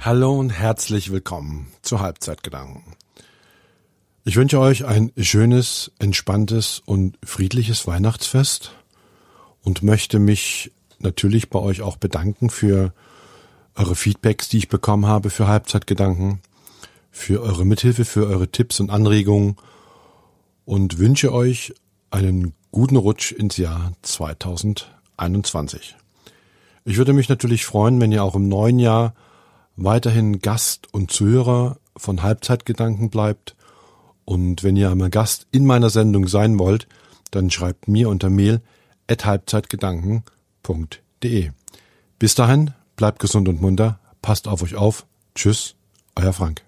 Hallo und herzlich willkommen zu Halbzeitgedanken. Ich wünsche euch ein schönes, entspanntes und friedliches Weihnachtsfest und möchte mich natürlich bei euch auch bedanken für eure Feedbacks, die ich bekommen habe für Halbzeitgedanken, für eure Mithilfe, für eure Tipps und Anregungen und wünsche euch einen guten Rutsch ins Jahr 2021. Ich würde mich natürlich freuen, wenn ihr auch im neuen Jahr weiterhin Gast und Zuhörer von Halbzeitgedanken bleibt. Und wenn ihr einmal Gast in meiner Sendung sein wollt, dann schreibt mir unter Mail at halbzeitgedanken.de. Bis dahin, bleibt gesund und munter, passt auf euch auf. Tschüss, euer Frank.